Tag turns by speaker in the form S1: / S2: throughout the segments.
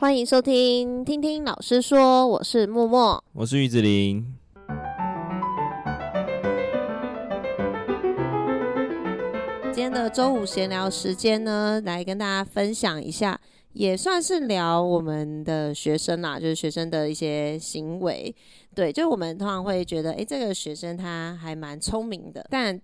S1: 欢迎收听，听听老师说，我是默默，
S2: 我是玉子琳。
S1: 今天的周五闲聊时间呢，来跟大家分享一下，也算是聊我们的学生啦，就是学生的一些行为。对，就是我们通常会觉得，诶，这个学生他还蛮聪明的，但。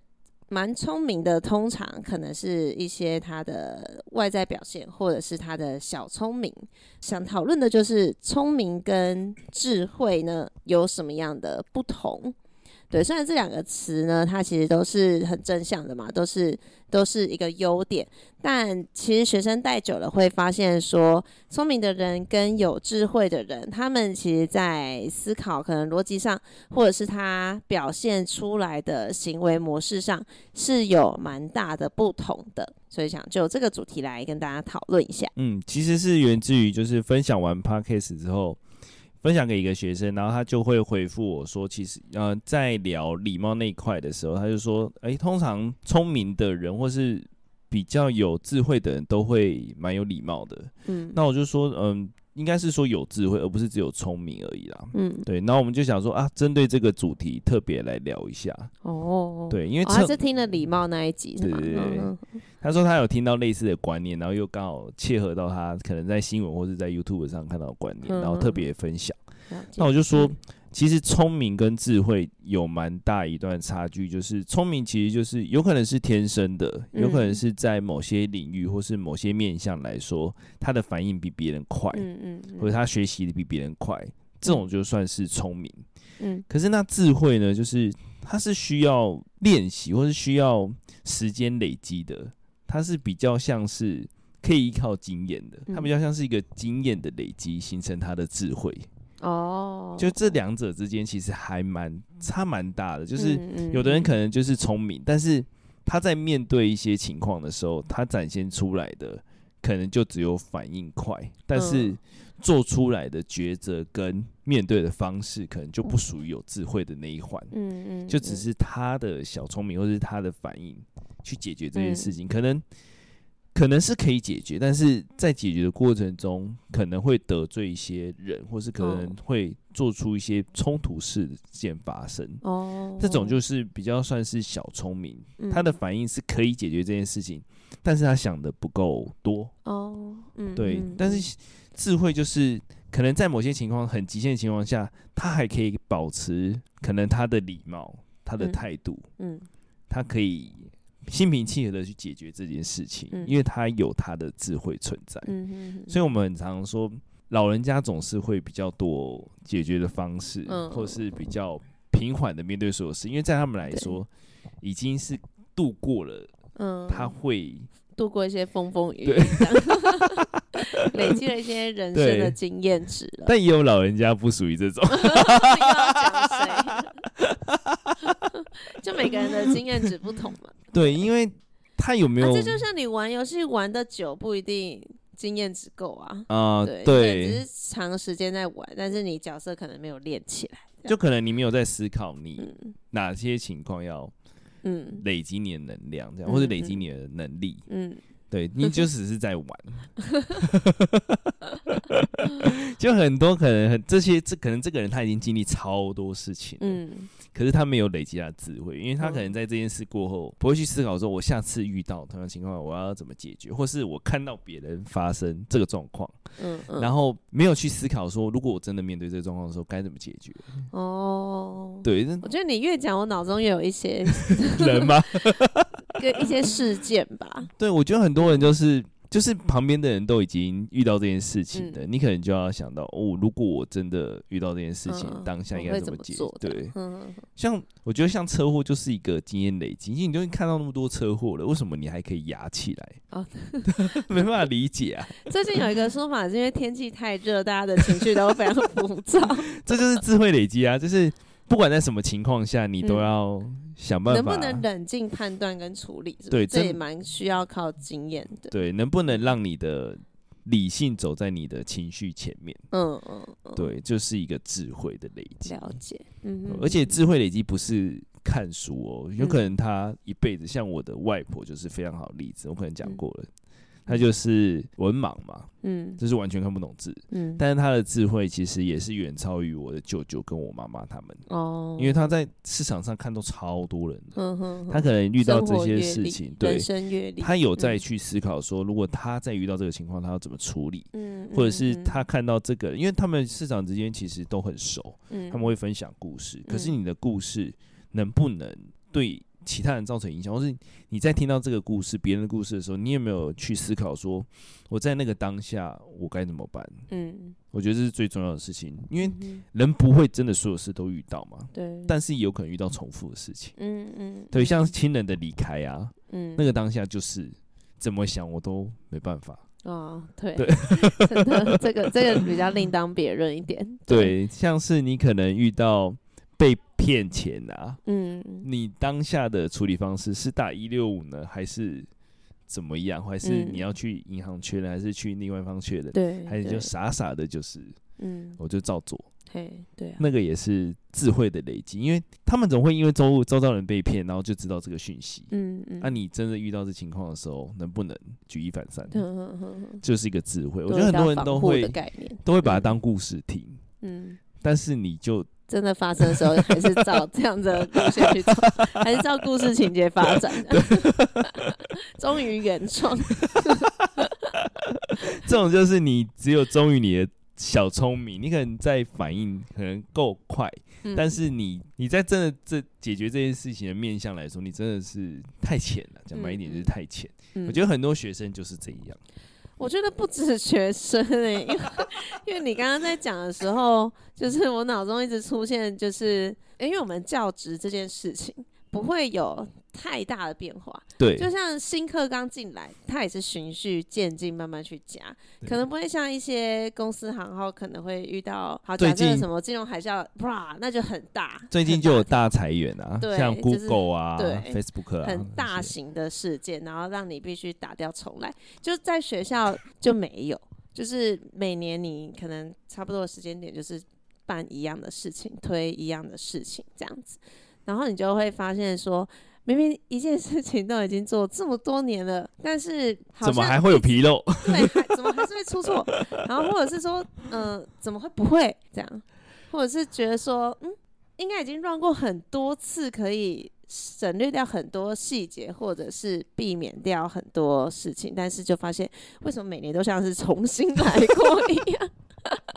S1: 蛮聪明的，通常可能是一些他的外在表现，或者是他的小聪明。想讨论的就是聪明跟智慧呢，有什么样的不同？对，虽然这两个词呢，它其实都是很正向的嘛，都是都是一个优点，但其实学生带久了会发现说，聪明的人跟有智慧的人，他们其实在思考可能逻辑上，或者是他表现出来的行为模式上，是有蛮大的不同的。所以想就这个主题来跟大家讨论一下。
S2: 嗯，其实是源自于就是分享完 Podcast 之后。分享给一个学生，然后他就会回复我说：“其实，呃，在聊礼貌那一块的时候，他就说，诶，通常聪明的人或是比较有智慧的人都会蛮有礼貌的。嗯，那我就说，嗯。”应该是说有智慧，而不是只有聪明而已啦。嗯，对。然后我们就想说啊，针对这个主题特别来聊一下。哦，对，因为
S1: 他是听了礼貌那一集，
S2: 对对对。他说他有听到类似的观念，然后又刚好切合到他可能在新闻或是在 YouTube 上看到的观念，然后特别分享。那我就说。其实聪明跟智慧有蛮大一段差距，就是聪明其实就是有可能是天生的，有可能是在某些领域或是某些面向来说，他的反应比别人快，或者他学习的比别人快，这种就算是聪明。可是那智慧呢，就是它是需要练习或是需要时间累积的，它是比较像是可以依靠经验的，它比较像是一个经验的累积形成他的智慧。哦，oh, 就这两者之间其实还蛮差蛮大的，就是有的人可能就是聪明，但是他在面对一些情况的时候，他展现出来的可能就只有反应快，但是做出来的抉择跟面对的方式可能就不属于有智慧的那一环，嗯嗯，嗯。就只是他的小聪明或是他的反应去解决这件事情，嗯、可能。可能是可以解决，但是在解决的过程中，可能会得罪一些人，或是可能会做出一些冲突事件发生。哦，这种就是比较算是小聪明，他的反应是可以解决这件事情，但是他想的不够多。哦，嗯，对，但是智慧就是可能在某些情况很极限的情况下，他还可以保持可能他的礼貌、他的态度，嗯，他可以。心平气和的去解决这件事情，嗯、因为他有他的智慧存在，嗯、哼哼，所以我们很常说，老人家总是会比较多解决的方式，嗯、或是比较平缓的面对所有事，因为在他们来说，已经是度过了，嗯，他会
S1: 度过一些风风雨雨，累积了一些人生的经验值了。
S2: 但也有老人家不属于这种。
S1: 就每个人的经验值不同嘛。
S2: 对，因为他有没有？
S1: 这就像你玩游戏玩的久，不一定经验值够啊。
S2: 啊，
S1: 对，
S2: 对，
S1: 只是长时间在玩，但是你角色可能没有练起来。
S2: 就可能你没有在思考你哪些情况要嗯累积你的能量，这样或者累积你的能力。嗯。对，你就只是在玩，就很多可能很这些这可能这个人他已经经历超多事情，嗯，可是他没有累积他的智慧，因为他可能在这件事过后不会去思考说，我下次遇到同样情况我要怎么解决，或是我看到别人发生这个状况，嗯，然后没有去思考说，如果我真的面对这个状况的时候该怎么解决。哦，对，
S1: 我觉得你越讲，我脑中也有一些
S2: 人吗？
S1: 跟一些事件吧。
S2: 对，我觉得很多人就是就是旁边的人都已经遇到这件事情的，嗯、你可能就要想到哦，如果我真的遇到这件事情，嗯、当下应该怎么解决？对，嗯、像我觉得像车祸就是一个经验累积，因为你都已经看到那么多车祸了，为什么你还可以压起来？哦，没办法理解啊。
S1: 最近有一个说法是因为天气太热，大家的情绪都非常浮躁。
S2: 这就是智慧累积啊，就是不管在什么情况下，你都要。想办法
S1: 能不能冷静判断跟处理是不是？对，这也蛮需要靠经验的。
S2: 对，能不能让你的理性走在你的情绪前面？嗯嗯，嗯对，就是一个智慧的累积。
S1: 了解，嗯，
S2: 而且智慧累积不是看书哦，有可能他一辈子，像我的外婆就是非常好的例子，我可能讲过了。他就是文盲嘛，
S1: 嗯，
S2: 就是完全看不懂字，嗯，但是他的智慧其实也是远超于我的舅舅跟我妈妈他们，哦，因为他在市场上看到超多人，嗯哼，他可能遇到这些事情，
S1: 对，
S2: 他有在去思考说，如果他再遇到这个情况，他要怎么处理，嗯，或者是他看到这个，因为他们市场之间其实都很熟，嗯，他们会分享故事，可是你的故事能不能对其他人造成影响，或是你在听到这个故事、别人的故事的时候，你有没有去思考说，我在那个当下我该怎么办？嗯，我觉得这是最重要的事情，因为人不会真的所有事都遇到嘛。对。但是有可能遇到重复的事情。嗯嗯。对，像亲人的离开啊，嗯，那个当下就是怎么想我都没办法。
S1: 哦，对。对。真的，这个这个比较另当别论一点。
S2: 对，像是你可能遇到。被骗钱啊！嗯，你当下的处理方式是打一六五呢，还是怎么样？还是你要去银行确认，还是去另外一方确认？对，还是就傻傻的，就是嗯，我就照做。
S1: 嘿，对，
S2: 那个也是智慧的累积，因为他们总会因为周周遭人被骗，然后就知道这个讯息。嗯嗯，那你真的遇到这情况的时候，能不能举一反三？就是一个智慧。我觉得很多人都会都会把它当故事听。嗯，但是你就。
S1: 真的发生的时候，还是照这样的路线去走，还是照故事情节发展？忠 于原创，
S2: 这种就是你只有忠于你的小聪明，你可能在反应可能够快，嗯、但是你你在真的这解决这件事情的面向来说，你真的是太浅了。讲白一点就是太浅。嗯、我觉得很多学生就是这样。
S1: 我觉得不止学生诶、欸，因为因为你刚刚在讲的时候，就是我脑中一直出现，就是因为我们教职这件事情不会有太大的变化，
S2: 对，
S1: 就像新客刚进来，他也是循序渐进，慢慢去加，可能不会像一些公司行号可能会遇到，好，假设什么金融海啸，哇，那就很大，
S2: 最近就有大裁员啊，对，像 Google 啊，对，Facebook 啊，
S1: 很大型的事件，然后让你必须打掉重来，就在学校就没有，就是每年你可能差不多的时间点就是办一样的事情，推一样的事情这样子，然后你就会发现说。明明一件事情都已经做这么多年了，但是
S2: 怎么还会有纰漏？
S1: 对，还怎么还是会出错？然后或者是说，嗯、呃，怎么会不会这样？或者是觉得说，嗯，应该已经 run 过很多次，可以省略掉很多细节，或者是避免掉很多事情，但是就发现为什么每年都像是重新来过一样？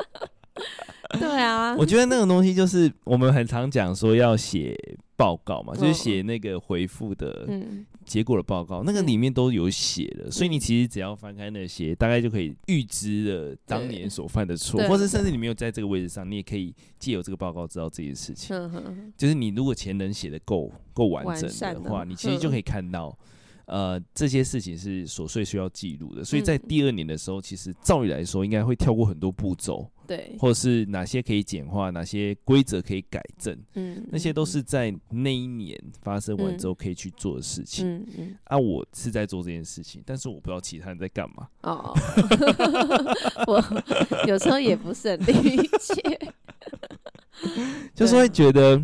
S1: 对啊，
S2: 我觉得那个东西就是我们很常讲说要写。报告嘛，就是写那个回复的结果的报告，那个里面都有写的，所以你其实只要翻开那些，大概就可以预知了当年所犯的错，或者甚至你没有在这个位置上，你也可以借由这个报告知道这件事情。就是你如果前人写的够够完整的话，你其实就可以看到。呃，这些事情是琐碎需要记录的，所以在第二年的时候，其实照理来说应该会跳过很多步骤，
S1: 对，
S2: 或者是哪些可以简化，哪些规则可以改正，嗯，那些都是在那一年发生完之后可以去做的事情，嗯嗯，啊，我是在做这件事情，但是我不知道其他人在干嘛，哦，
S1: 我有时候也不是很理解，
S2: 就是会觉得，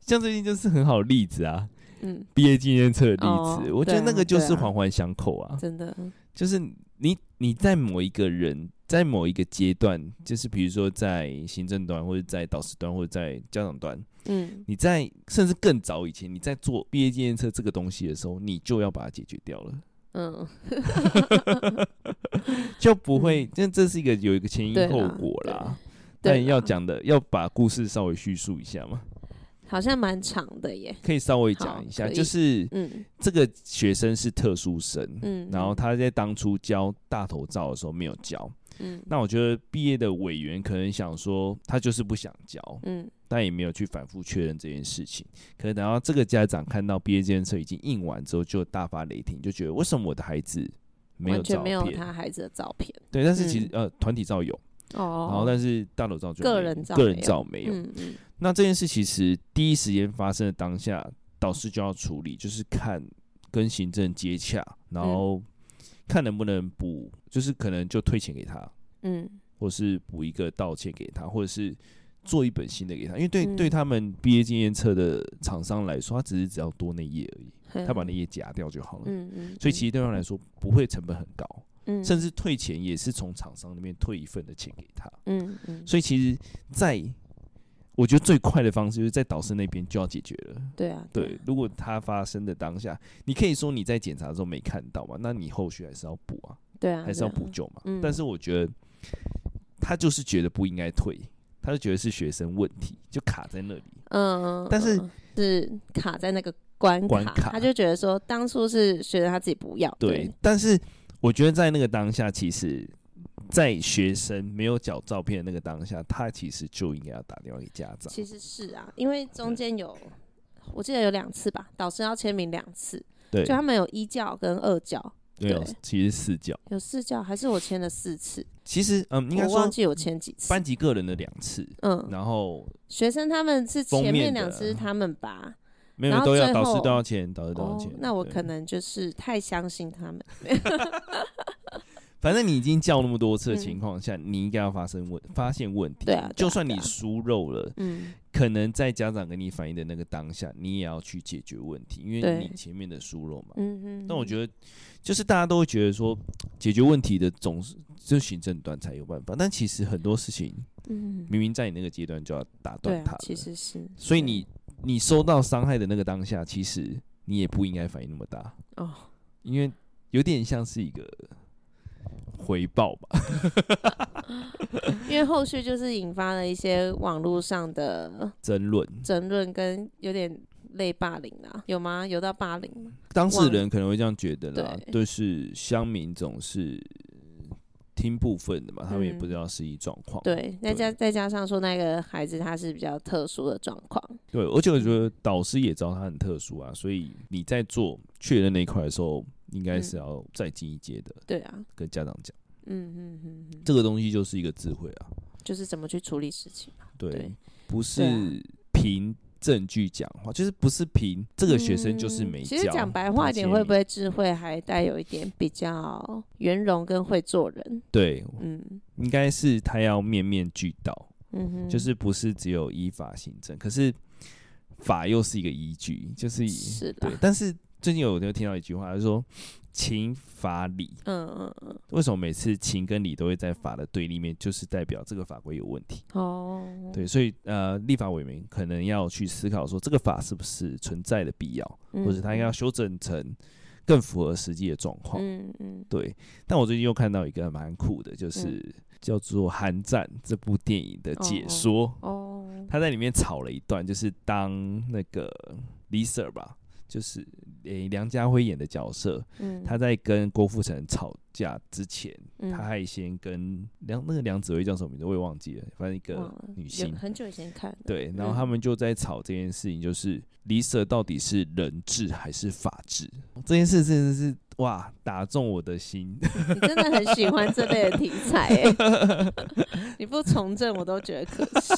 S2: 像最近就是很好的例子啊。嗯，毕业纪念册的例子，哦、我觉得那个就是环环相扣啊，
S1: 真的，
S2: 就是你你在某一个人，在某一个阶段，就是比如说在行政端，或者在导师端，或者在家长端，嗯，你在甚至更早以前，你在做毕业纪念册这个东西的时候，你就要把它解决掉了，嗯，就不会，因为这是一个有一个前因后果啦，但要讲的要把故事稍微叙述一下嘛。
S1: 好像蛮长的耶，
S2: 可以稍微讲一下，就是，嗯，这个学生是特殊生，嗯，然后他在当初教大头照的时候没有教，嗯，那我觉得毕业的委员可能想说他就是不想教，嗯，但也没有去反复确认这件事情，可是等到这个家长看到毕业纪念册已经印完之后，就大发雷霆，就觉得为什么我的孩子没有照片，
S1: 完全没有他孩子的照片，
S2: 对，但是其实、嗯、呃团体照有，哦，然后但是大头照就个人照个人照没有，嗯嗯。那这件事其实第一时间发生的当下，导师就要处理，就是看跟行政接洽，然后看能不能补，就是可能就退钱给他，嗯，或是补一个道歉给他，或者是做一本新的给他，因为对、嗯、对他们毕业纪念册的厂商来说，他只是只要多那页而已，嗯、他把那页夹掉就好了。嗯嗯，所以其实对他们来说不会成本很高，嗯，甚至退钱也是从厂商那边退一份的钱给他。嗯嗯，所以其实，在我觉得最快的方式就是在导师那边就要解决了。对啊，对，如果他发生的当下，你可以说你在检查的时候没看到嘛，那你后续还是要补啊，对啊，还是要补救嘛。但是我觉得他就是觉得不应该退，他就觉得是学生问题，就卡在那里。嗯，但是
S1: 是卡在那个关卡，关卡，他就觉得说当初是学生他自己不要。
S2: 对，但是我觉得在那个当下，其实。在学生没有缴照片的那个当下，他其实就应该要打电话给家长。
S1: 其实是啊，因为中间有，我记得有两次吧，导师要签名两次。对，就他们有一教跟二教。
S2: 对，有其实四教。
S1: 有四教还是我签了四次？
S2: 其实嗯，应该
S1: 我忘记我签几次。
S2: 班级个人的两次，嗯，然后
S1: 学生他们是前面两次是他们吧，
S2: 没有都要导师都要签，导师都要签。
S1: 那我可能就是太相信他们。
S2: 反正你已经叫那么多次的情况下，嗯、你应该要发生问发现问题。对啊，就算你疏漏了，嗯，可能在家长跟你反映的那个当下，你也要去解决问题，因为你前面的疏漏嘛。嗯嗯。但我觉得，就是大家都会觉得说，解决问题的总是就行政端才有办法，但其实很多事情，嗯，明明在你那个阶段就要打断它、啊。
S1: 其实是。
S2: 所以你你收到伤害的那个当下，其实你也不应该反应那么大哦，因为有点像是一个。回报吧，
S1: 因为后续就是引发了一些网络上的争论，争论跟有点类霸凌啊，有吗？有到霸凌吗？
S2: 当事人可能会这样觉得啦，对，就是乡民总是听部分的嘛，他们也不知道实际状况。
S1: 对，再加再加上说那个孩子他是比较特殊的状况，
S2: 对，而且我觉得导师也知道他很特殊啊，所以你在做确认那一块的时候。应该是要再进一阶的，嗯，对啊，跟家长讲，嗯嗯嗯，这个东西就是一个智慧啊，
S1: 就是怎么去处理事情，
S2: 对，对。不是凭证据讲话，就是不是凭这个学生就是没教。
S1: 其实讲白话一点，会不会智慧还带有一点比较圆融跟会做人？
S2: 对，嗯，应该是他要面面俱到，嗯哼，就是不是只有依法行政，可是法又是一个依据，就是是的，对，但是。最近有有听到一句话，就是说情法理。嗯嗯嗯。为什么每次情跟理都会在法的对立面？就是代表这个法规有问题。哦。对，所以呃，立法委员可能要去思考说，这个法是不是存在的必要，或者他应该要修正成更符合实际的状况。嗯嗯。对。但我最近又看到一个蛮酷的，就是叫做《寒战》这部电影的解说。哦。他在里面炒了一段，就是当那个 Lisa 吧。就是诶、欸，梁家辉演的角色，嗯、他在跟郭富城吵架之前，嗯、他还先跟梁那个梁子薇叫什么名字我也忘记了，反正一个女性，
S1: 很久以前看。
S2: 对，然后他们就在吵这件事情，就是 Lisa 到底是人质还是法治？这件事真的是哇，打中我的心。
S1: 你真的很喜欢这类的题材哎，你不从政我都觉得可惜。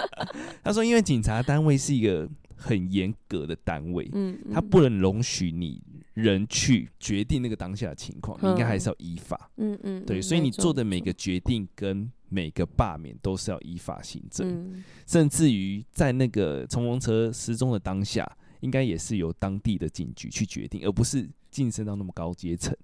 S2: 他说，因为警察单位是一个。很严格的单位，嗯，他不能容许你人去决定那个当下的情况，你应该还是要依法，嗯嗯，对，所以你做的每个决定跟每个罢免都是要依法行政，甚至于在那个冲锋车失踪的当下，应该也是由当地的警局去决定，而不是晋升到那么高阶层，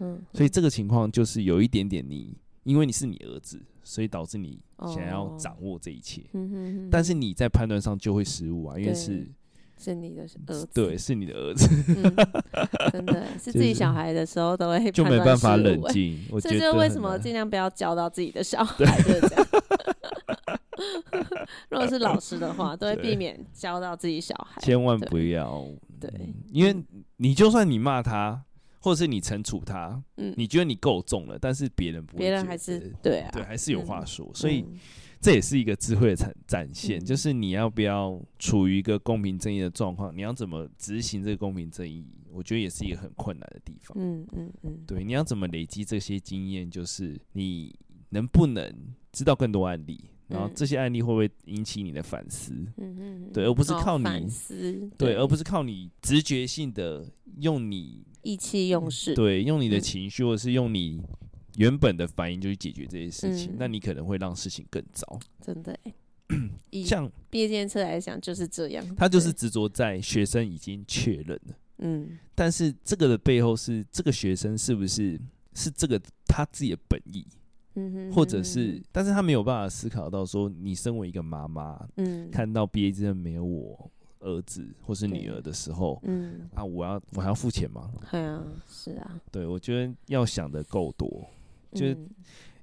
S2: 嗯，所以这个情况就是有一点点你，因为你是你儿子。所以导致你想要掌握这一切，哦、但是你在判断上就会失误啊，因为是
S1: 是你的儿子，
S2: 对，是你的儿子，
S1: 嗯、真的是自己小孩的时候都会
S2: 就没办法冷静。我
S1: 觉得这就是为什么尽量不要教到自己的小 孩，就是这样。如果是老师的话，都会避免教到自己小孩，
S2: 千万不要。对，因为你就算你骂他。或者是你惩处他，嗯，你觉得你够重了，但是别人不会，别人
S1: 还是对啊，
S2: 对，还是有话说，嗯、所以这也是一个智慧的展展现，嗯、就是你要不要处于一个公平正义的状况，你要怎么执行这个公平正义，我觉得也是一个很困难的地方，嗯嗯嗯，对，你要怎么累积这些经验，就是你能不能知道更多案例。然后这些案例会不会引起你的反思？嗯嗯，对，而不是靠你反思，对，而不是靠你直觉性的用你
S1: 意气用事，
S2: 对，用你的情绪或者是用你原本的反应就去解决这些事情，那你可能会让事情更糟。
S1: 真的，
S2: 像
S1: 毕业纪念册来讲就是这样，
S2: 他就是执着在学生已经确认了，
S1: 嗯，
S2: 但是这个的背后是这个学生是不是是这个他自己的本意，
S1: 嗯哼，
S2: 或者是，但是他没有办法思考到说，你身为一个妈妈，嗯，看到毕业证没有我儿子或是女儿的时候，嗯，啊，我要我还要付钱吗？
S1: 对啊，是啊，
S2: 对，我觉得要想的够多，就是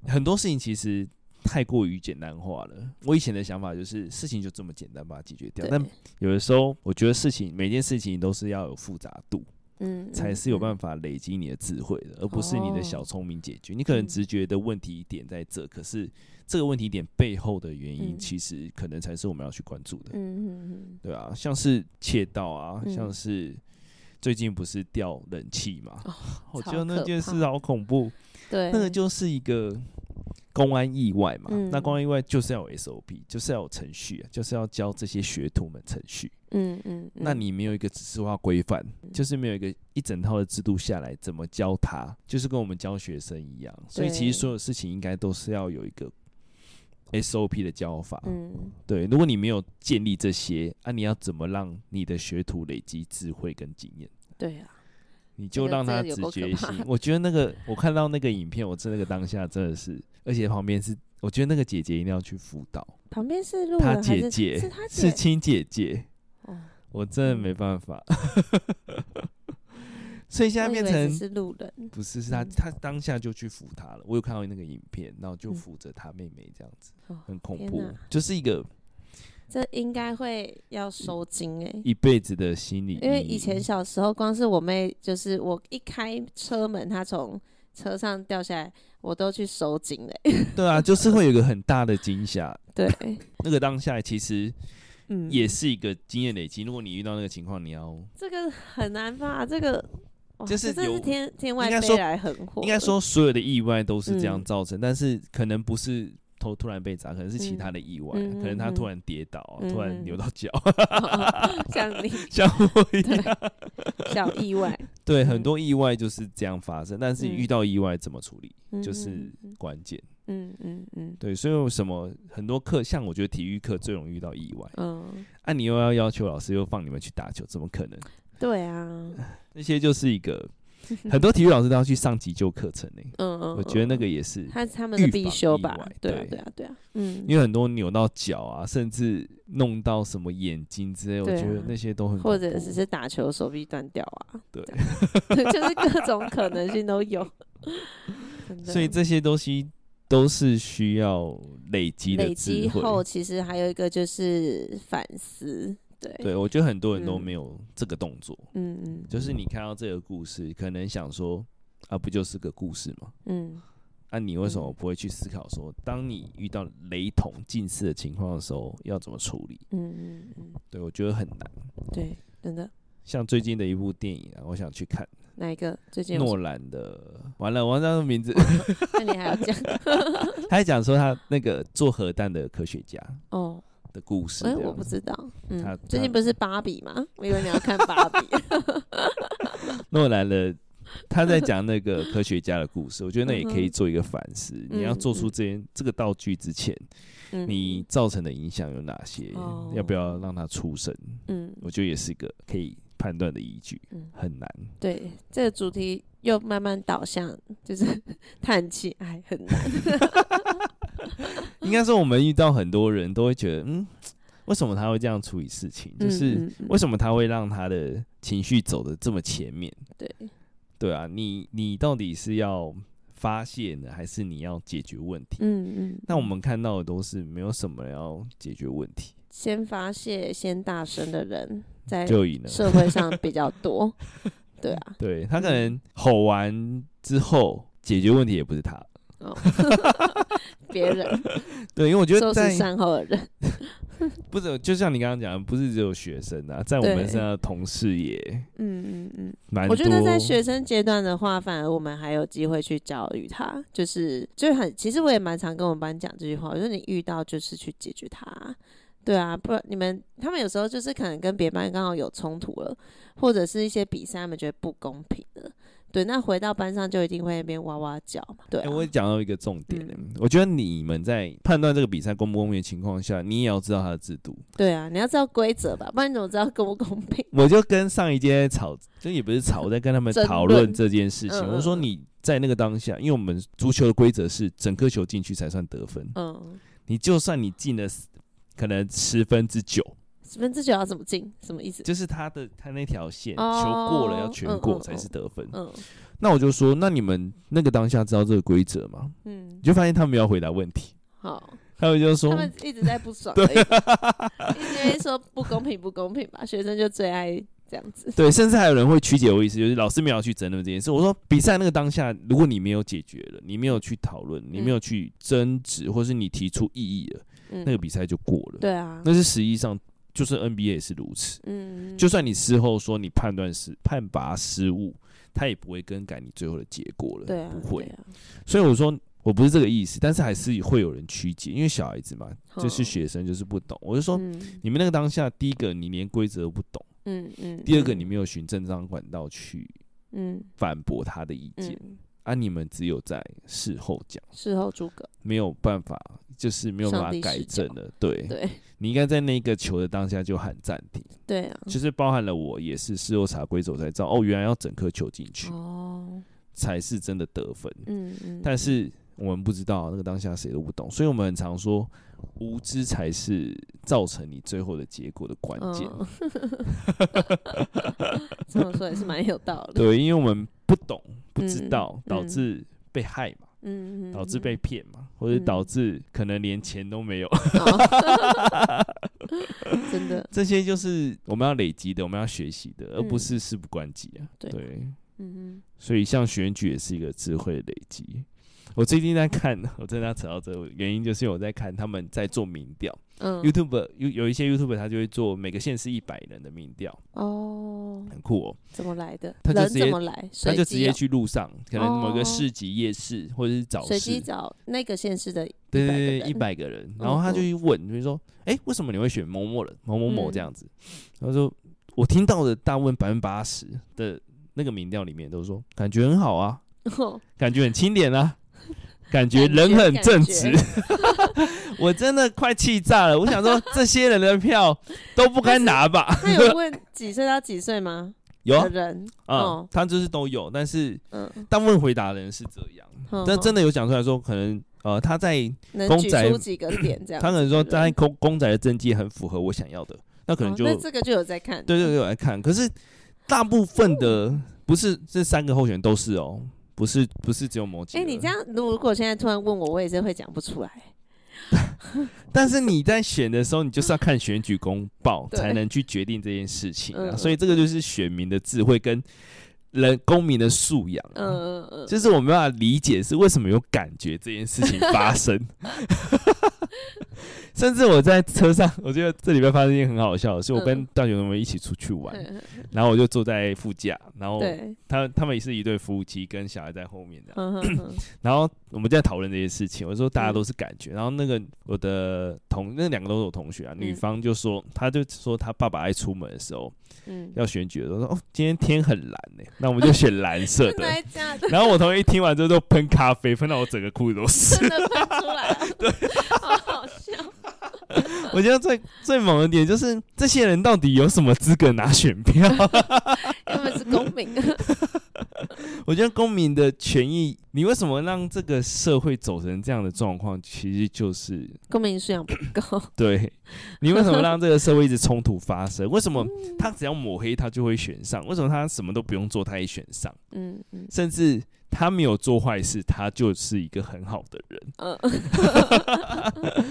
S2: 很多事情其实。太过于简单化了。我以前的想法就是事情就这么简单把它解决掉，但有的时候我觉得事情每件事情都是要有复杂度，嗯，才是有办法累积你的智慧的，而不是你的小聪明解决。你可能直觉的问题点在这，可是这个问题点背后的原因，其实可能才是我们要去关注的。嗯，对啊，像是窃盗啊，像是最近不是掉冷气嘛，我觉得那件事好恐怖。对，那个就是一个。公安意外嘛，嗯、那公安意外就是要有 SOP，就是要有程序啊，就是要教这些学徒们程序。嗯嗯，嗯那你没有一个指示化规范，嗯、就是没有一个一整套的制度下来，怎么教他？就是跟我们教学生一样。所以其实所有事情应该都是要有一个 SOP 的教法。嗯，对。如果你没有建立这些，那、啊、你要怎么让你的学徒累积智慧跟经验？
S1: 对啊，
S2: 你就让他直觉性。我觉得那个，我看到那个影片，我在那个当下真的是。而且旁边是，我觉得那个姐姐一定要去辅导。
S1: 旁边是路人还是？
S2: 她姐姐，
S1: 是
S2: 亲姐姐。哦，我真的没办法。所以现在变成
S1: 是路人，
S2: 不是是他，他当下就去扶他了。我有看到那个影片，然后就扶着他妹妹这样子，很恐怖，就是一个。
S1: 这应该会要收惊哎，
S2: 一辈子的心理。
S1: 因为以前小时候，光是我妹，就是我一开车门，她从车上掉下来。我都去收惊嘞，
S2: 对啊，就是会有一个很大的惊吓，
S1: 对，
S2: 那个当下其实，嗯，也是一个经验累积。如果你遇到那个情况，你要
S1: 这个很难吧？这个
S2: 就是有
S1: 天天外飞来横祸，
S2: 应该说所有的意外都是这样造成，但是可能不是。头突然被砸，可能是其他的意外，嗯、可能他突然跌倒，嗯、突然扭到脚，
S1: 像你
S2: 像我一样
S1: 小意外。
S2: 对，很多意外就是这样发生，但是遇到意外怎么处理，嗯、就是关键。嗯嗯嗯，对，所以有什么很多课，像我觉得体育课最容易遇到意外。嗯，啊，你又要要求老师又放你们去打球，怎么可能？
S1: 对啊，
S2: 那些就是一个。很多体育老师都要去上急救课程呢。嗯嗯，我觉得那个也是他
S1: 他们的必修吧。对啊对啊对啊，嗯，
S2: 因为很多扭到脚啊，甚至弄到什么眼睛之类，我觉得那些都很
S1: 或者只是打球手臂断掉啊，对，就是各种可能性都有。
S2: 所以这些东西都是需要累积的。累积后，
S1: 其实还有一个就是反思。对，
S2: 对，我觉得很多人都没有这个动作。嗯嗯，就是你看到这个故事，可能想说，啊，不就是个故事吗？嗯，那、啊、你为什么不会去思考说，当你遇到雷同、近似的情况的时候，要怎么处理？嗯嗯嗯，对，我觉得很难。
S1: 对，真的。
S2: 像最近的一部电影啊，我想去看。
S1: 哪一个？最近
S2: 诺兰的。完了，我忘记他的名字。
S1: 那你还要讲？
S2: 他还讲说他那个做核弹的科学家。哦。的故事，哎，
S1: 我不知道。嗯，最近不是芭比吗？我以为你要看芭比。
S2: 诺兰的，他在讲那个科学家的故事，我觉得那也可以做一个反思。你要做出这件这个道具之前，你造成的影响有哪些？要不要让它出生？嗯，我觉得也是一个可以判断的依据。嗯很难。
S1: 对，这个主题又慢慢导向，就是 叹气，哎，很难。
S2: 应该说，我们遇到很多人都会觉得，嗯，为什么他会这样处理事情？就是为什么他会让他的情绪走的这么前面？对，对啊，你你到底是要发泄呢，还是你要解决问题？嗯嗯。那我们看到的都是没有什么要解决问题，
S1: 先发泄、先大声的人，在社会上比较多。对啊，
S2: 对，他可能吼完之后解决问题也不是他。哦，
S1: 别人
S2: 对，因为我觉得
S1: 在善后的人
S2: 不是，就像你刚刚讲的，不是只有学生啊，在我们身上的同事也，嗯嗯嗯。
S1: 我觉得在学生阶段的话，反而我们还有机会去教育他，就是就很，其实我也蛮常跟我们班讲这句话，就是你遇到就是去解决他，对啊，不然你们他们有时候就是可能跟别班刚好有冲突了，或者是一些比赛他们觉得不公平了。对，那回到班上就一定会那边哇哇叫嘛。对、啊
S2: 欸，我也讲到一个重点、
S1: 嗯，
S2: 我觉得你们在判断这个比赛公不公平的情况下，你也要知道它的制度。
S1: 对啊，你要知道规则吧，不然你怎么知道公不公平？
S2: 我就跟上一届吵，就也不是吵，我在跟他们讨论这件事情。我说你在那个当下，因为我们足球的规则是整颗球进去才算得分。嗯，你就算你进了可能十分之九。
S1: 十分之九要怎么进？什么意思？
S2: 就是他的他那条线、哦、球过了要全过才是得分。
S1: 嗯，嗯，
S2: 那我就说，那你们那个当下知道这个规则吗？嗯，你就发现他们要回答问题。好，他们就说
S1: 他们一直在不爽，对，因为说不公平不公平吧。学生就最爱这样子。
S2: 对，甚至还有人会曲解我意思，就是老师没有去争论这件事。我说比赛那个当下，如果你没有解决了，你没有去讨论，你没有去争执，或是你提出异议了，嗯、那个比赛就过了。
S1: 对啊，
S2: 那是实际上。就是 NBA 也是如此，嗯，就算你事后说你判断是判罚失误，他也不会更改你最后的结果了，对啊，不会。啊。所以我说我不是这个意思，但是还是会有人曲解，因为小孩子嘛，就是学生，就是不懂。我就说你们那个当下，第一个你连规则都不懂，嗯嗯，第二个你没有循正当管道去，嗯，反驳他的意见，啊，你们只有在事后讲，
S1: 事后诸葛，
S2: 没有办法。就是没有办法改正了，对，对，你应该在那个球的当下就喊暂停，
S1: 对啊，
S2: 就是包含了我也是事后查规则才知道，哦，原来要整颗球进去，哦，才是真的得分，嗯嗯，但是我们不知道那个当下谁都不懂，所以我们很常说无知才是造成你最后的结果的关键，
S1: 这么说也是蛮有道理，
S2: 对，因为我们不懂不知道，导致被害嘛。嗯，导致被骗嘛，或者导致可能连钱都没有，
S1: 真的，
S2: 这些就是我们要累积的，我们要学习的，而不是事不关己啊。对，嗯，所以像选举也是一个智慧累积。我最近在看，我真的要扯到这个原因，就是我在看他们在做民调。嗯，YouTube 有有一些 YouTube 他就会做每个县市一百人的民调。哦，很酷哦。
S1: 怎么来的？
S2: 他就直接
S1: 怎么来？
S2: 他就直接去路上，可能某个市集、夜市，或者是早市，随
S1: 机找那个县市的。
S2: 对对对，一百个人，然后他就去问，就是说，哎，为什么你会选某某人、某某某这样子？他说，我听到的大部分百分之八十的那个民调里面都说，感觉很好啊，感觉很清廉啊。感觉人很正直，我真的快气炸了。我想说，这些人的票都不该 拿吧？
S1: 他有问几岁到几岁吗？
S2: 有
S1: 人
S2: 啊、嗯，他就是都有，但是大部分回答的人是这样。嗯、但真的有讲出来说，可能呃他在公仔几个点这样，他可能说在公公仔的政绩很符合我想要的，那可能就、
S1: 这个就有在看，
S2: 对对对，有在看。可是大部分的不是这三个候选人都是哦。不是不是只有某几个。哎、
S1: 欸，你这样，如果现在突然问我，我也是会讲不出来。
S2: 但是你在选的时候，你就是要看选举公报，才能去决定这件事情啊。所以这个就是选民的智慧跟人公民的素养。嗯嗯嗯，就是我没办法理解是为什么有感觉这件事情发生。甚至我在车上，我觉得这里面发生一件很好笑的是，我跟大学同学一起出去玩，然后我就坐在副驾，然后他他们也是一对夫妻，跟小孩在后面这样，然后我们在讨论这些事情。我说大家都是感觉，然后那个我的同那两个都是我同学啊，女方就说，他就说她爸爸爱出门的时候，嗯。要选举的时候说哦，今天天很蓝呢，那我们就选蓝色 的。然后我同学一听完之后就喷咖啡，喷到我整个裤子都是，真的喷出来了，对，好好笑。我觉得最最猛的点就是这些人到底有什么资格拿选票？
S1: 他们是公民。
S2: 我觉得公民的权益，你为什么让这个社会走成这样的状况？其实就是
S1: 公民素养不够。
S2: 对，你为什么让这个社会一直冲突发生？为什么他只要抹黑他就会选上？为什么他什么都不用做他也选上？嗯嗯，甚至。他没有做坏事，他就是一个很好的人。嗯，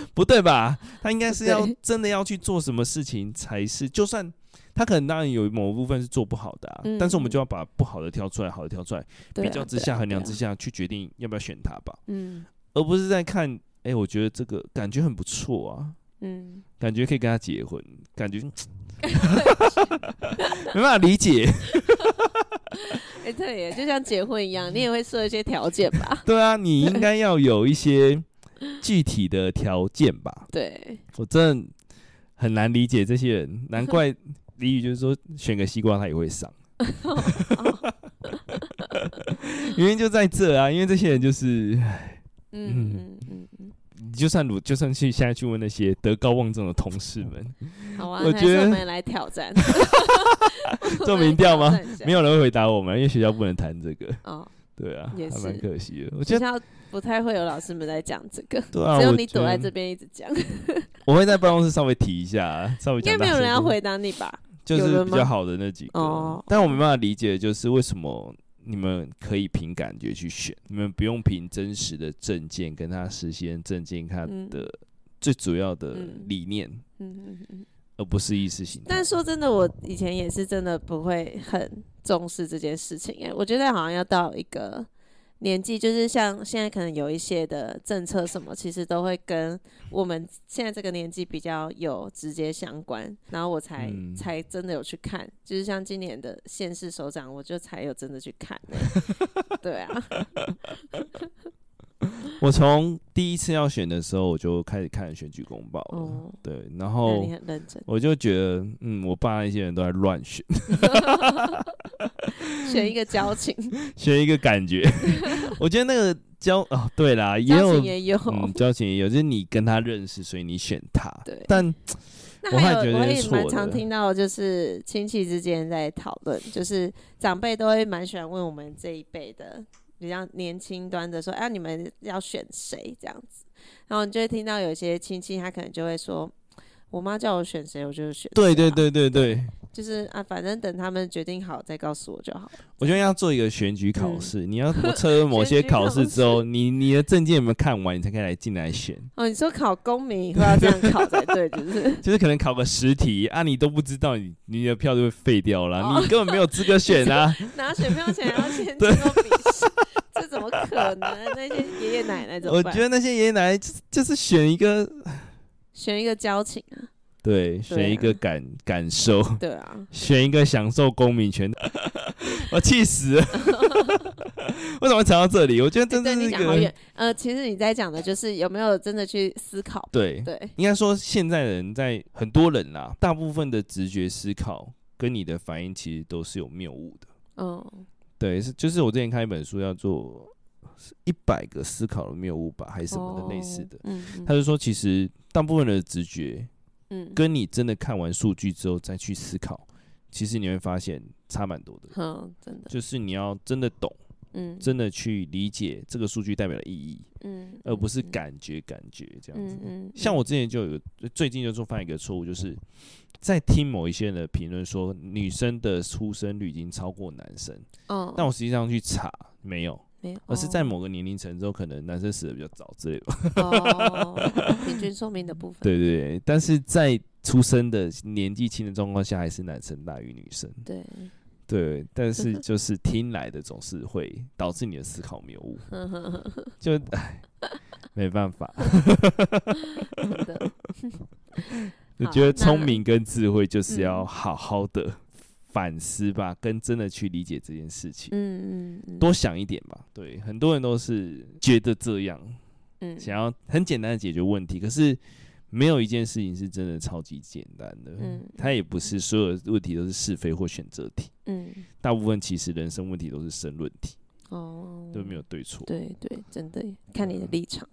S2: 不对吧？他应该是要真的要去做什么事情才是。就算他可能当然有某部分是做不好的啊，嗯，但是我们就要把不好的挑出来，好的挑出来，比较之下衡量之下去决定要不要选他吧。嗯，而不是在看，哎，欸，我觉得这个感觉很不错啊。嗯，感觉可以跟他结婚，感觉 没办法理解。
S1: 哎、欸，对耶，就像结婚一样，你也会设一些条件吧？
S2: 对啊，你应该要有一些具体的条件吧？
S1: 对，
S2: 我真的很难理解这些人，难怪李宇就是说选个西瓜他也会上。原 因就在这啊，因为这些人就是，
S1: 嗯嗯嗯嗯，
S2: 你就算如就算去现在去问那些德高望重的同事们，
S1: 好啊，我觉得我们来挑战，
S2: 做民调吗？没有人会回答我们，因为学校不能谈这个。
S1: 哦，
S2: 对啊，
S1: 也是
S2: 蛮可惜的。我
S1: 觉得不太会有老师们在讲这个，
S2: 对啊，
S1: 只有你躲在这边一直讲。
S2: 我会在办公室稍微提一下，稍微讲。
S1: 应该没有人要回答你吧？
S2: 就是比较好的那几个，哦、但我没办法理解，就是为什么你们可以凭感觉去选，你们不用凭真实的证件跟他实现证件他的最主要的理念，而不是意识形态。
S1: 但说真的，我以前也是真的不会很重视这件事情，哎，我觉得好像要到一个。年纪就是像现在可能有一些的政策什么，其实都会跟我们现在这个年纪比较有直接相关，然后我才、嗯、才真的有去看，就是像今年的县市首长，我就才有真的去看。对啊。
S2: 我从第一次要选的时候，我就开始看选举公报了。
S1: 哦、
S2: 对，然后我就觉得，嗯，我爸那些人都在乱选，
S1: 选一个交情，
S2: 选一个感觉。我觉得那个交哦，对啦，也有，
S1: 也有，
S2: 嗯，交情也有，就是你跟他认识，所以你选他。
S1: 对，
S2: 但
S1: 我还觉得我也蛮常听到，就是亲戚之间在讨论，就是长辈都会蛮喜欢问我们这一辈的。比较年轻端的说，哎、啊，你们要选谁这样子？然后你就会听到有些亲戚，他可能就会说，我妈叫我选谁，我就选谁。
S2: 对对对对对，
S1: 就是啊，反正等他们决定好再告诉我就好。
S2: 我觉得要做一个选举考试，嗯、你要测 某些考试之后，你你的证件有没有看完，你才可以来进来选。
S1: 哦，你说考公民会要这样考才对，就是
S2: 就是可能考个十题啊，你都不知道，你你的票就会废掉了，哦、你根本没有资格选啊。
S1: 拿选票前要先经过笔试。这怎么可能？那些爷爷奶奶怎么办？
S2: 我觉得那些爷爷奶奶就是选一个，
S1: 选一个交情啊。
S2: 对，选一个感 感受。
S1: 对啊，
S2: 选一个享受公民权。我气死了！为什么会讲到这里？我觉得真的是一个。
S1: 呃，其实你在讲的就是有没有真的去思考？
S2: 对对，应该说现在人在很多人啦，大部分的直觉思考跟你的反应其实都是有谬误的。嗯。对，是就是我之前看一本书，叫做《一百个思考的谬误》吧，还是什么的类似的。嗯，他就说，其实大部分的直觉，嗯，跟你真的看完数据之后再去思考，其实你会发现差蛮多的。
S1: 嗯，真的，
S2: 就是你要真的懂，嗯，真的去理解这个数据代表的意义，嗯，而不是感觉感觉这样子。嗯，像我之前就有最近就做犯一个错误，就是。在听某一些人的评论说，女生的出生率已经超过男生。嗯，但我实际上去查，没有，没有，而是在某个年龄层之后，可能男生死的比较早之类的。
S1: 哦，平均寿命的部分。
S2: 对对对，但是在出生的年纪轻的状况下，还是男生大于女生。
S1: 对
S2: 对，但是 就是听来的总是会导致你的思考谬误。就唉，没办法。我觉得聪明跟智慧就是要好好的反思吧，嗯、跟真的去理解这件事情。嗯嗯，嗯多想一点吧。对，很多人都是觉得这样，嗯，想要很简单的解决问题，可是没有一件事情是真的超级简单的。嗯，它也不是所有问题都是是非或选择题。嗯，大部分其实人生问题都是申论题。哦，都没有对错。
S1: 对对，真的看你的立场。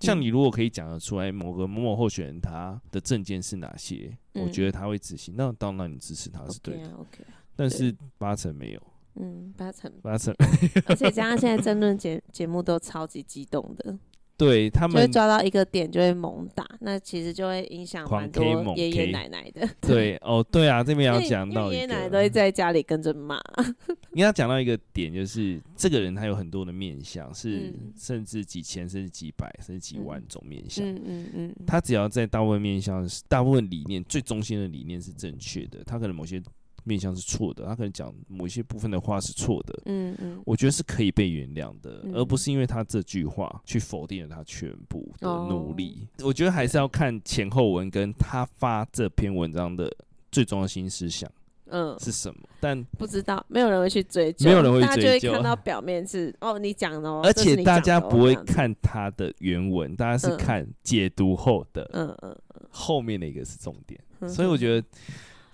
S2: 像你如果可以讲得出来某个某某候选人他的证件是哪些，我觉得他会执行，那当然你支持他是对的。OK，但是八成没有。
S1: 嗯，八成。
S2: 八成。
S1: 而且加上现在争论节节目都超级激动的。
S2: 对他们
S1: 就会抓到一个点就会猛打，那其实就会影响蛮多爷爷奶奶的。
S2: 对 哦，对啊，这边要讲到爷爷
S1: 奶奶都会在家里跟着骂。
S2: 你要讲到一个点，就是这个人他有很多的面相，是甚至几千、甚至几百、甚至几万种面相。嗯嗯嗯，他只要在大部分面相、大部分理念最中心的理念是正确的，他可能某些。面向是错的，他可能讲某一些部分的话是错的，嗯嗯，我觉得是可以被原谅的，嗯、而不是因为他这句话去否定了他全部的努力。哦、我觉得还是要看前后文跟他发这篇文章的最中心思想，嗯，是什么？但
S1: 不知道，没有人会去追究，
S2: 没有人会追究，大家
S1: 就会看到表面是哦，你讲的哦，
S2: 而且大家不会看他的原文，大家是看解读后的，嗯嗯嗯，后面的一个是重点，嗯、所以我觉得。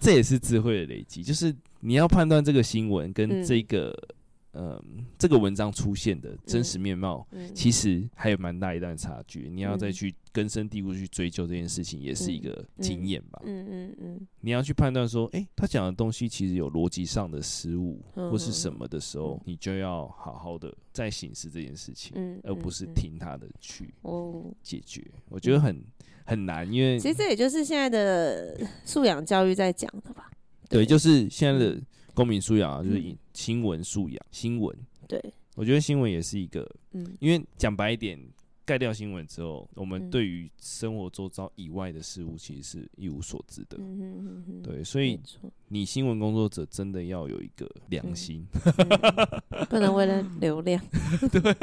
S2: 这也是智慧的累积，就是你要判断这个新闻跟这个呃，这个文章出现的真实面貌，
S1: 嗯、
S2: 其实还有蛮大一段差距。你要再去根深蒂固去追究这件事情，也是一个经验吧。
S1: 嗯嗯嗯。
S2: 你要去判断说，哎、欸，他讲的东西其实有逻辑上的失误或是什么的时候，嗯、你就要好好的再审视这件事情，
S1: 嗯、
S2: 而不是听他的去解决。
S1: 哦、
S2: 我觉得很很难，因为
S1: 其实这也就是现在的素养教育在讲的吧。
S2: 对，就是现在的。公民素养啊，就是新闻素养。新闻，
S1: 对，
S2: 我觉得新闻也是一个，
S1: 嗯，
S2: 因为讲白一点，盖掉新闻之后，我们对于生活周遭以外的事物，其实是一无所知的。
S1: 嗯哼嗯哼，
S2: 对，所以你新闻工作者真的要有一个良心，
S1: 不能为了流量。
S2: 对，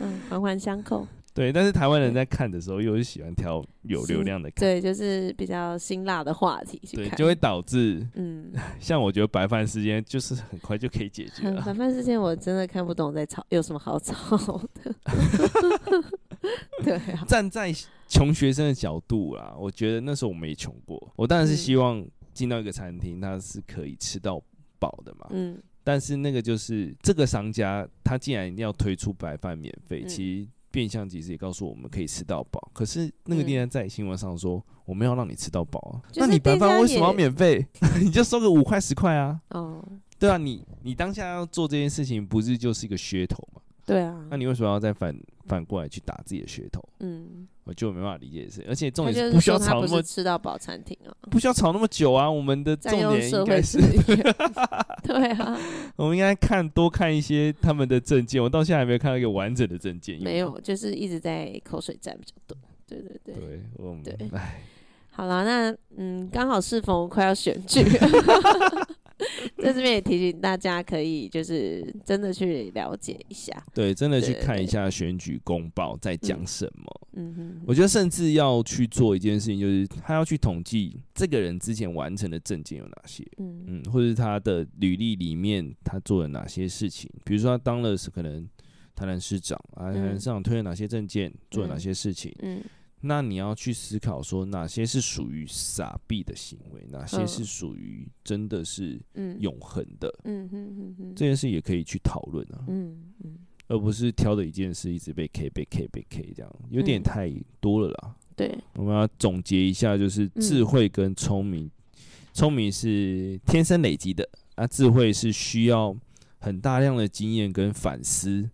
S1: 嗯，环环相扣。
S2: 对，但是台湾人在看的时候，又是喜欢挑有流量的看，
S1: 对，就是比较辛辣的话题去看，
S2: 对，就会导致，
S1: 嗯，
S2: 像我觉得白饭事件就是很快就可以解决了。
S1: 白饭事件我真的看不懂在吵，有什么好吵的？对啊，
S2: 站在穷学生的角度啦，我觉得那时候我没穷过，我当然是希望进到一个餐厅，它是可以吃到饱的嘛，
S1: 嗯，
S2: 但是那个就是这个商家他既然要推出白饭免费，嗯、其实。变相其实也告诉我们可以吃到饱，可是那个店家在新闻上说、嗯、我们要让你吃到饱啊，那你白饭为什么要免费？你就收个五块十块啊？
S1: 哦，
S2: 对啊，你你当下要做这件事情，不是就是一个噱头吗？
S1: 对啊，
S2: 那你为什么要再反反过来去打自己的噱头？
S1: 嗯，
S2: 我就没办法理解是，而且重点是不需要吵那么
S1: 吃到饱餐厅啊，
S2: 不需要吵那么久啊。我们的重点应该是，
S1: 对啊，
S2: 我们应该看多看一些他们的证件。我到现在还没有看到一个完整的证件，
S1: 没有，就是一直在口水战比较多。对对对，
S2: 对，我们
S1: 对，
S2: 唉，
S1: 好了，那嗯，刚好适逢快要选举。在这边也提醒大家，可以就是真的去了解一下，
S2: 对，真的去看一下选举公报在讲什么。
S1: 嗯哼，
S2: 我觉得甚至要去做一件事情，就是他要去统计这个人之前完成的证件有哪些，
S1: 嗯。
S2: 嗯，或者是他的履历里面他做了哪些事情，比如说他当了是可能台南市长啊，台南市长推了哪些证件，做了哪些事情，
S1: 嗯。
S2: 那你要去思考说，哪些是属于傻逼的行为，哪些是属于真的是永恒的，
S1: 嗯嗯嗯嗯，
S2: 这件事也可以去讨论啊，
S1: 嗯嗯，
S2: 而不是挑的一件事一直被 K 被 K 被 K 这样，有点太多了啦。
S1: 对，
S2: 我们要总结一下，就是智慧跟聪明，聪明是天生累积的，啊，智慧是需要很大量的经验跟反思。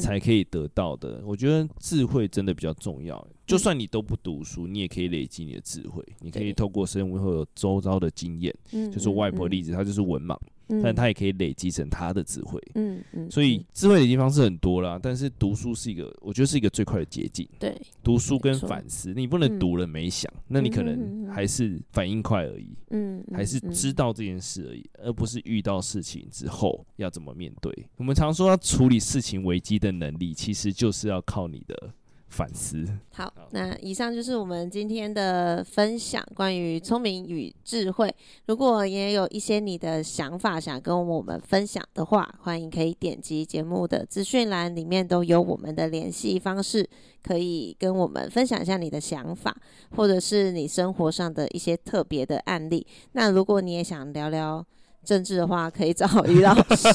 S2: 才可以得到的，我觉得智慧真的比较重要。就算你都不读书，你也可以累积你的智慧。你可以透过生活有周遭的经验，就是外婆例子，他就是文盲。但他也可以累积成他的智慧，
S1: 嗯嗯，
S2: 所以智慧的地方是很多啦。但是读书是一个，我觉得是一个最快的捷径。
S1: 对，
S2: 读书跟反思，你不能读了没想，那你可能还是反应快而已，嗯，还是知道这件事而已，而不是遇到事情之后要怎么面对。我们常说要处理事情危机的能力，其实就是要靠你的。反思。
S1: 好，那以上就是我们今天的分享，关于聪明与智慧。如果也有一些你的想法想跟我们分享的话，欢迎可以点击节目的资讯栏，里面都有我们的联系方式，可以跟我们分享一下你的想法，或者是你生活上的一些特别的案例。那如果你也想聊聊政治的话，可以找于老师，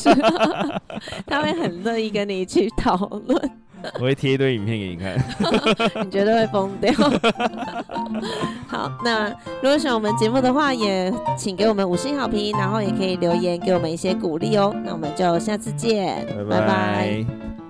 S1: 他会很乐意跟你一起讨论。
S2: 我会贴一堆影片给你看，
S1: 你绝对会疯掉。好，那如果喜欢我们节目的话，也请给我们五星好评，然后也可以留言给我们一些鼓励哦。那我们就下次见，拜拜。拜拜。